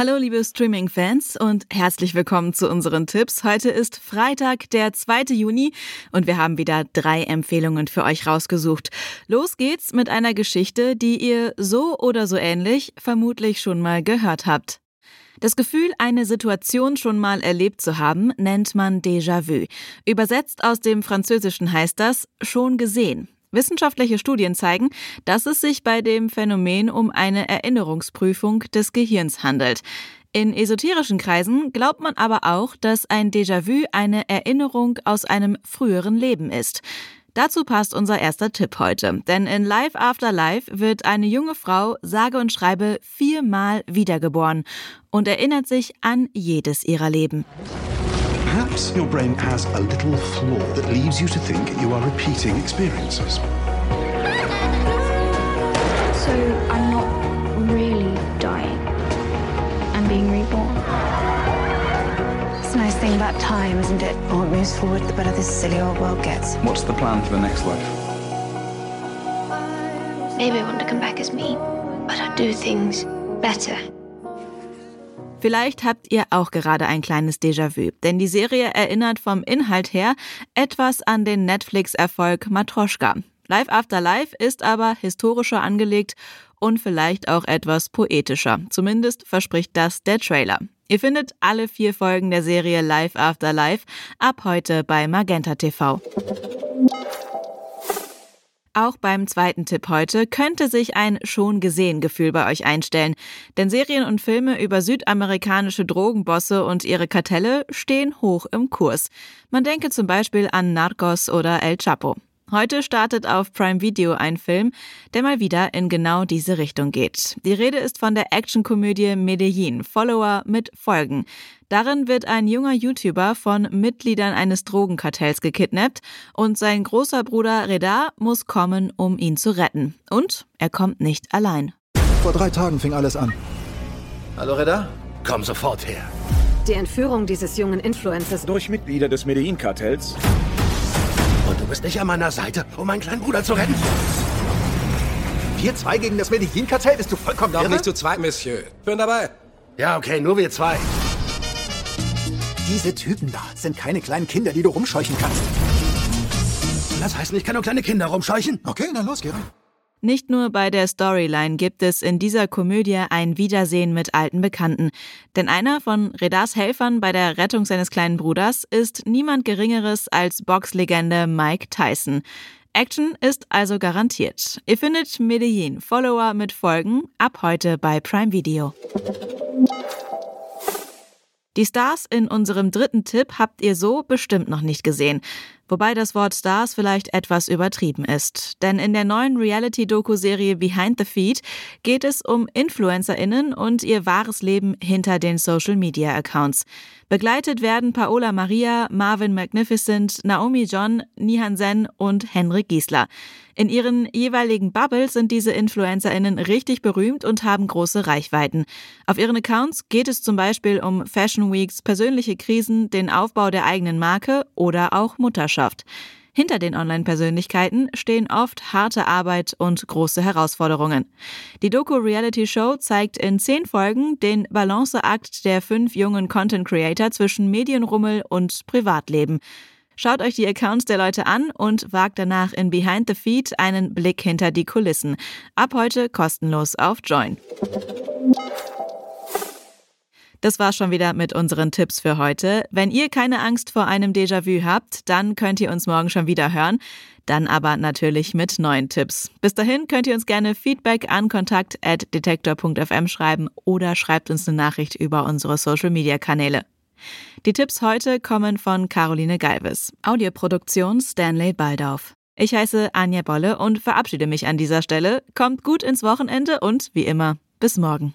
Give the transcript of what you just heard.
Hallo liebe Streaming-Fans und herzlich willkommen zu unseren Tipps. Heute ist Freitag, der 2. Juni und wir haben wieder drei Empfehlungen für euch rausgesucht. Los geht's mit einer Geschichte, die ihr so oder so ähnlich vermutlich schon mal gehört habt. Das Gefühl, eine Situation schon mal erlebt zu haben, nennt man Déjà-vu. Übersetzt aus dem Französischen heißt das schon gesehen. Wissenschaftliche Studien zeigen, dass es sich bei dem Phänomen um eine Erinnerungsprüfung des Gehirns handelt. In esoterischen Kreisen glaubt man aber auch, dass ein Déjà-vu eine Erinnerung aus einem früheren Leben ist. Dazu passt unser erster Tipp heute, denn in Life After Life wird eine junge Frau sage und schreibe viermal wiedergeboren und erinnert sich an jedes ihrer Leben. Perhaps your brain has a little flaw that leads you to think you are repeating experiences. So I'm not really dying. I'm being reborn. It's a nice thing about time, isn't it? The more it moves forward, the better this silly old world gets. What's the plan for the next life? Maybe I want to come back as me, but I'd do things better. Vielleicht habt ihr auch gerade ein kleines Déjà-vu, denn die Serie erinnert vom Inhalt her etwas an den Netflix-Erfolg Matroschka. Life After Life ist aber historischer angelegt und vielleicht auch etwas poetischer. Zumindest verspricht das der Trailer. Ihr findet alle vier Folgen der Serie Life After Life ab heute bei Magenta TV. Auch beim zweiten Tipp heute könnte sich ein schon gesehen Gefühl bei euch einstellen, denn Serien und Filme über südamerikanische Drogenbosse und ihre Kartelle stehen hoch im Kurs. Man denke zum Beispiel an Narcos oder El Chapo. Heute startet auf Prime Video ein Film, der mal wieder in genau diese Richtung geht. Die Rede ist von der Actionkomödie Medellin, Follower mit Folgen. Darin wird ein junger YouTuber von Mitgliedern eines Drogenkartells gekidnappt und sein großer Bruder Reda muss kommen, um ihn zu retten. Und er kommt nicht allein. Vor drei Tagen fing alles an. Hallo Reda? Komm sofort her. Die Entführung dieses jungen Influencers durch Mitglieder des Medellin-Kartells bist nicht an meiner Seite, um meinen kleinen Bruder zu retten? Wir zwei gegen das Medellin-Kartell? Bist du vollkommen Doch irre? nicht zu zweit, Monsieur. Bin dabei. Ja, okay, nur wir zwei. Diese Typen da sind keine kleinen Kinder, die du rumscheuchen kannst. Das heißt, ich kann nur kleine Kinder rumscheuchen? Okay, dann los, geh rein. Nicht nur bei der Storyline gibt es in dieser Komödie ein Wiedersehen mit alten Bekannten. Denn einer von Redas Helfern bei der Rettung seines kleinen Bruders ist niemand Geringeres als Boxlegende Mike Tyson. Action ist also garantiert. Ihr findet Medellin Follower mit Folgen ab heute bei Prime Video. Die Stars in unserem dritten Tipp habt ihr so bestimmt noch nicht gesehen. Wobei das Wort Stars vielleicht etwas übertrieben ist. Denn in der neuen Reality-Doku-Serie Behind the Feed geht es um InfluencerInnen und ihr wahres Leben hinter den Social-Media-Accounts. Begleitet werden Paola Maria, Marvin Magnificent, Naomi John, Nihan Sen und Henrik Giesler. In ihren jeweiligen Bubbles sind diese InfluencerInnen richtig berühmt und haben große Reichweiten. Auf ihren Accounts geht es zum Beispiel um Fashion Weeks, persönliche Krisen, den Aufbau der eigenen Marke oder auch Mutterschaft. Hinter den Online-Persönlichkeiten stehen oft harte Arbeit und große Herausforderungen. Die Doku-Reality-Show zeigt in zehn Folgen den Balanceakt der fünf jungen Content-Creator zwischen Medienrummel und Privatleben. Schaut euch die Accounts der Leute an und wagt danach in Behind the Feed einen Blick hinter die Kulissen. Ab heute kostenlos auf Join. Das war's schon wieder mit unseren Tipps für heute. Wenn ihr keine Angst vor einem Déjà-vu habt, dann könnt ihr uns morgen schon wieder hören. Dann aber natürlich mit neuen Tipps. Bis dahin könnt ihr uns gerne Feedback an kontakt.detektor.fm schreiben oder schreibt uns eine Nachricht über unsere Social Media Kanäle. Die Tipps heute kommen von Caroline Galvis. Audioproduktion Stanley Baldauf. Ich heiße Anja Bolle und verabschiede mich an dieser Stelle. Kommt gut ins Wochenende und wie immer, bis morgen.